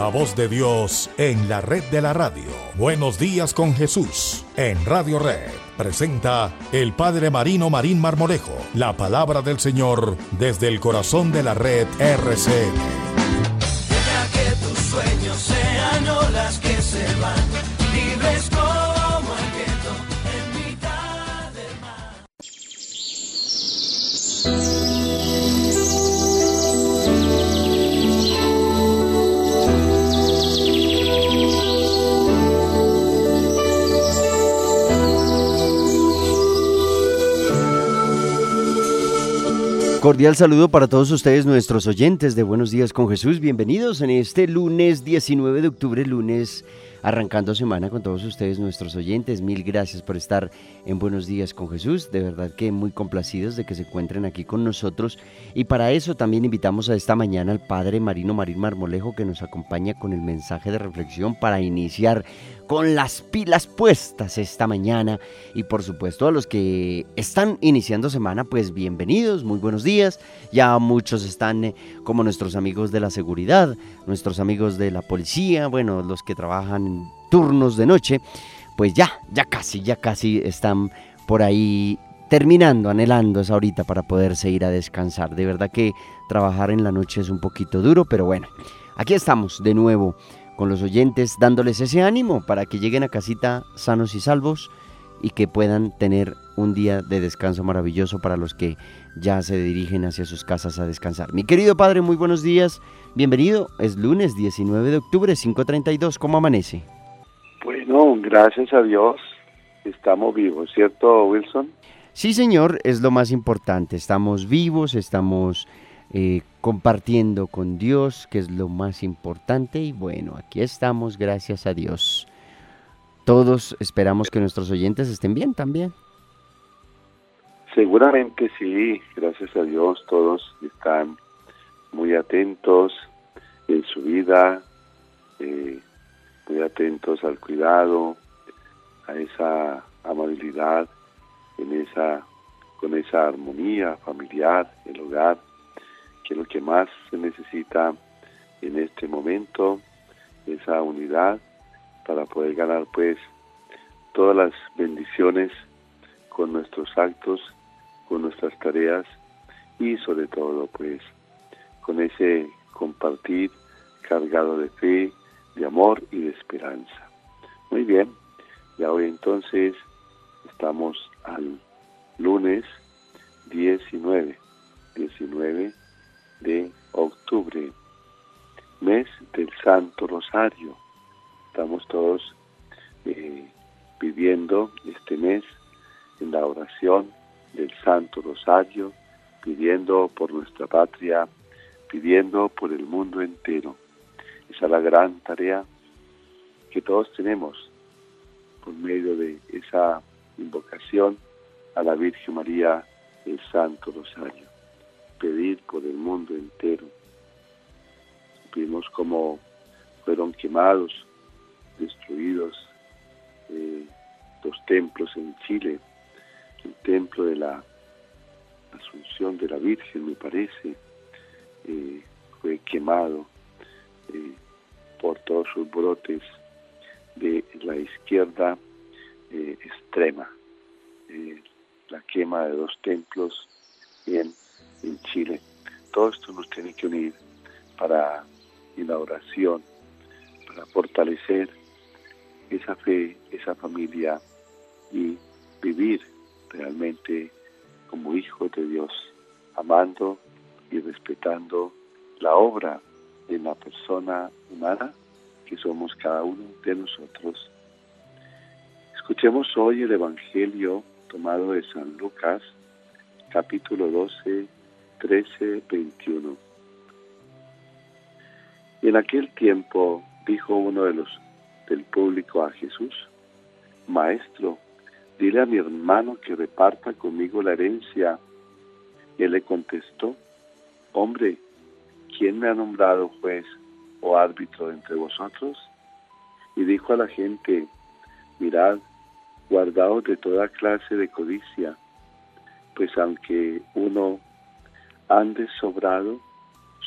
La voz de Dios en la red de la radio. Buenos días con Jesús en Radio Red. Presenta el Padre Marino Marín Marmolejo. La palabra del Señor desde el corazón de la red RCN. que tus sueños sean que se van, Cordial saludo para todos ustedes, nuestros oyentes de Buenos Días con Jesús. Bienvenidos en este lunes 19 de octubre, lunes arrancando semana con todos ustedes, nuestros oyentes. Mil gracias por estar en Buenos Días con Jesús. De verdad que muy complacidos de que se encuentren aquí con nosotros. Y para eso también invitamos a esta mañana al Padre Marino Marín Marmolejo que nos acompaña con el mensaje de reflexión para iniciar con las pilas puestas esta mañana. Y por supuesto a los que están iniciando semana, pues bienvenidos, muy buenos días. Ya muchos están eh, como nuestros amigos de la seguridad, nuestros amigos de la policía, bueno, los que trabajan turnos de noche, pues ya, ya casi, ya casi están por ahí terminando, anhelando esa horita para poderse ir a descansar. De verdad que trabajar en la noche es un poquito duro, pero bueno, aquí estamos de nuevo con los oyentes, dándoles ese ánimo para que lleguen a casita sanos y salvos y que puedan tener un día de descanso maravilloso para los que ya se dirigen hacia sus casas a descansar. Mi querido padre, muy buenos días, bienvenido. Es lunes 19 de octubre, 5.32, ¿cómo amanece? Bueno, gracias a Dios estamos vivos, ¿cierto, Wilson? Sí, señor, es lo más importante. Estamos vivos, estamos eh, compartiendo con Dios, que es lo más importante. Y bueno, aquí estamos, gracias a Dios. Todos esperamos que nuestros oyentes estén bien también. Seguramente sí, gracias a Dios todos están muy atentos en su vida, eh, muy atentos al cuidado, a esa amabilidad, en esa, con esa armonía familiar, el hogar, que es lo que más se necesita en este momento, esa unidad para poder ganar pues todas las bendiciones con nuestros actos, con nuestras tareas y sobre todo pues con ese compartir cargado de fe, de amor y de esperanza. Muy bien, ya hoy entonces estamos al lunes 19, 19 de octubre, mes del Santo Rosario. Estamos todos eh, viviendo este mes en la oración del Santo Rosario, pidiendo por nuestra patria, pidiendo por el mundo entero. Esa es la gran tarea que todos tenemos por medio de esa invocación a la Virgen María, el Santo Rosario. Pedir por el mundo entero. Vimos cómo fueron quemados, destruidos eh, los templos en Chile, el templo de la Asunción de la Virgen, me parece, eh, fue quemado eh, por todos sus brotes de la izquierda eh, extrema, la quema de dos templos en, en Chile. Todo esto nos tiene que unir para en la oración, para fortalecer esa fe, esa familia y vivir realmente como hijos de Dios, amando y respetando la obra de la persona humana que somos cada uno de nosotros. Escuchemos hoy el Evangelio tomado de San Lucas, capítulo 12, 13, 21. Y en aquel tiempo dijo uno de los del público a Jesús, Maestro, dile a mi hermano que reparta conmigo la herencia. Y él le contestó, hombre, ¿quién me ha nombrado juez o árbitro entre vosotros? Y dijo a la gente, mirad, guardaos de toda clase de codicia, pues aunque uno ande sobrado,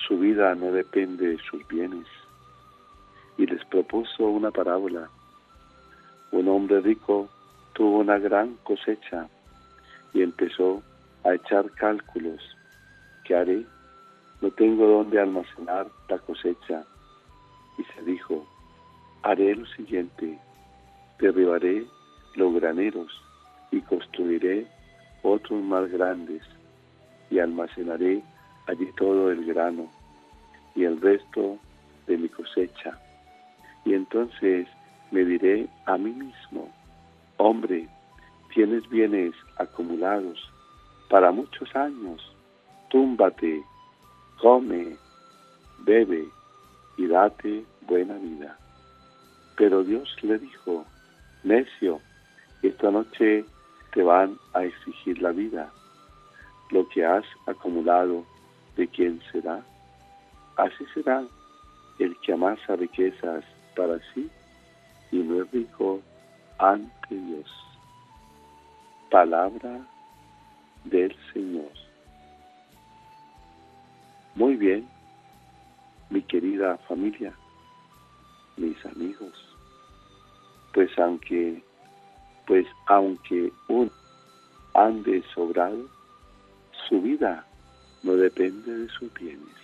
su vida no depende de sus bienes. y les propuso una parábola. Un hombre rico tuvo una gran cosecha y empezó a echar cálculos. ¿Qué haré? No tengo dónde almacenar la cosecha. Y se dijo, haré lo siguiente, derribaré los graneros y construiré otros más grandes y almacenaré allí todo el grano y el resto de mi cosecha. Y entonces me diré a mí mismo, hombre, tienes bienes acumulados para muchos años, túmbate, come, bebe y date buena vida. Pero Dios le dijo, necio, esta noche te van a exigir la vida. Lo que has acumulado, ¿de quién será? Así será el que amasa riquezas para sí y no es rico ante Dios. Palabra del Señor. Muy bien, mi querida familia, mis amigos, pues aunque, pues aunque un ande sobrado, su vida no depende de sus bienes.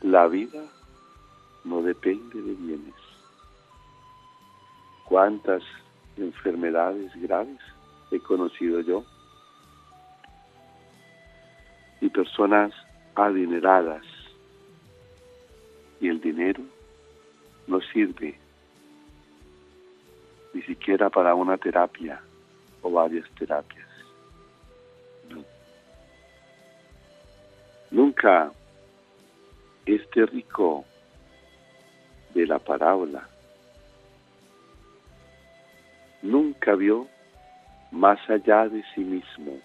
La vida no depende de bienes. ¿Cuántas enfermedades graves he conocido yo? Y personas adineradas. Y el dinero no sirve ni siquiera para una terapia o varias terapias. Nunca este rico de la parábola nunca vio más allá de sí mismo,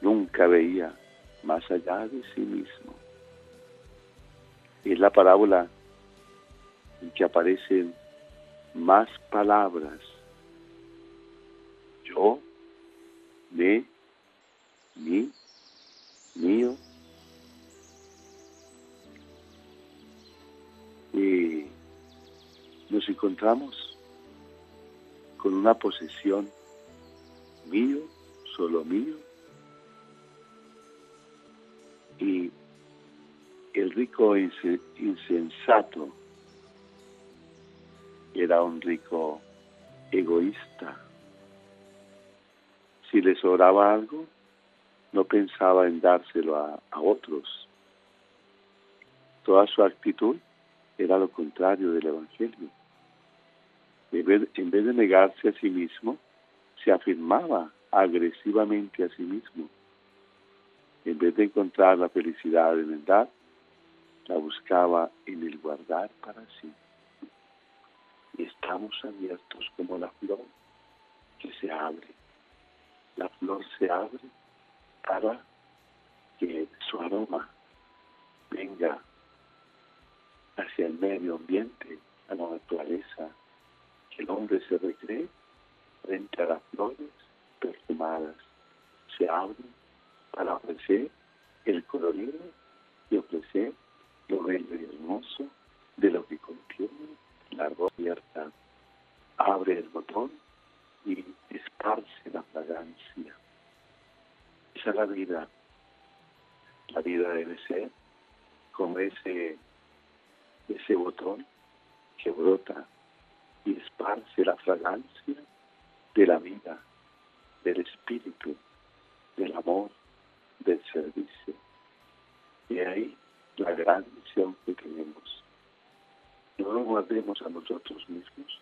nunca veía más allá de sí mismo. Es la parábola en que aparecen más palabras. Yo, me, mi, mío. Y nos encontramos con una posesión mío, solo mío. Y el rico insensato era un rico egoísta. Si le sobraba algo, no pensaba en dárselo a, a otros. Toda su actitud era lo contrario del Evangelio. En vez, en vez de negarse a sí mismo, se afirmaba agresivamente a sí mismo. En vez de encontrar la felicidad en el dar, la buscaba en el guardar para sí. Y estamos abiertos como la flor que se abre. La flor se abre para que su aroma venga hacia el medio ambiente, a la naturaleza, que el hombre se recree frente a las flores perfumadas. Se abre para ofrecer el colorido y ofrecer lo bello y hermoso de lo que contiene la ropa abierta. Abre el botón y esparce la fragancia. Esa es la vida. La vida debe ser como ese, ese botón que brota y esparce la fragancia de la vida, del espíritu, del amor, del servicio. Y ahí la gran misión que tenemos. No nos guardemos a nosotros mismos,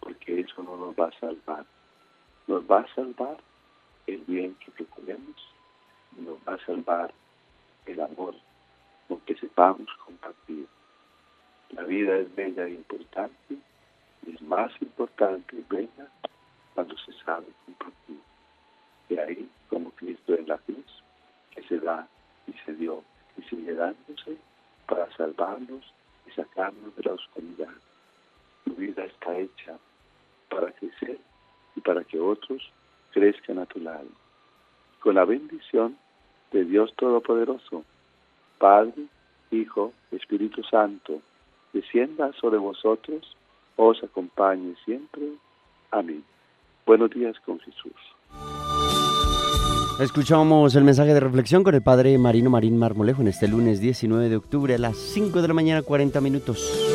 porque eso no nos va a salvar. Nos va a salvar el bien que procuremos, nos va a salvar el amor con que sepamos compartir. La vida es bella e importante, es más importante bella cuando se sabe compartir. Y ahí, como Cristo en la cruz, que se da y se dio y sigue dándose para salvarnos y sacarnos de la oscuridad. Tu vida está hecha para crecer y para que otros crezcan a tu lado. Con la bendición de Dios Todopoderoso, Padre, Hijo, Espíritu Santo, descienda sobre vosotros, os acompañe siempre. Amén. Buenos días con Jesús. Escuchamos el mensaje de reflexión con el Padre Marino Marín Marmolejo en este lunes 19 de octubre a las 5 de la mañana 40 minutos.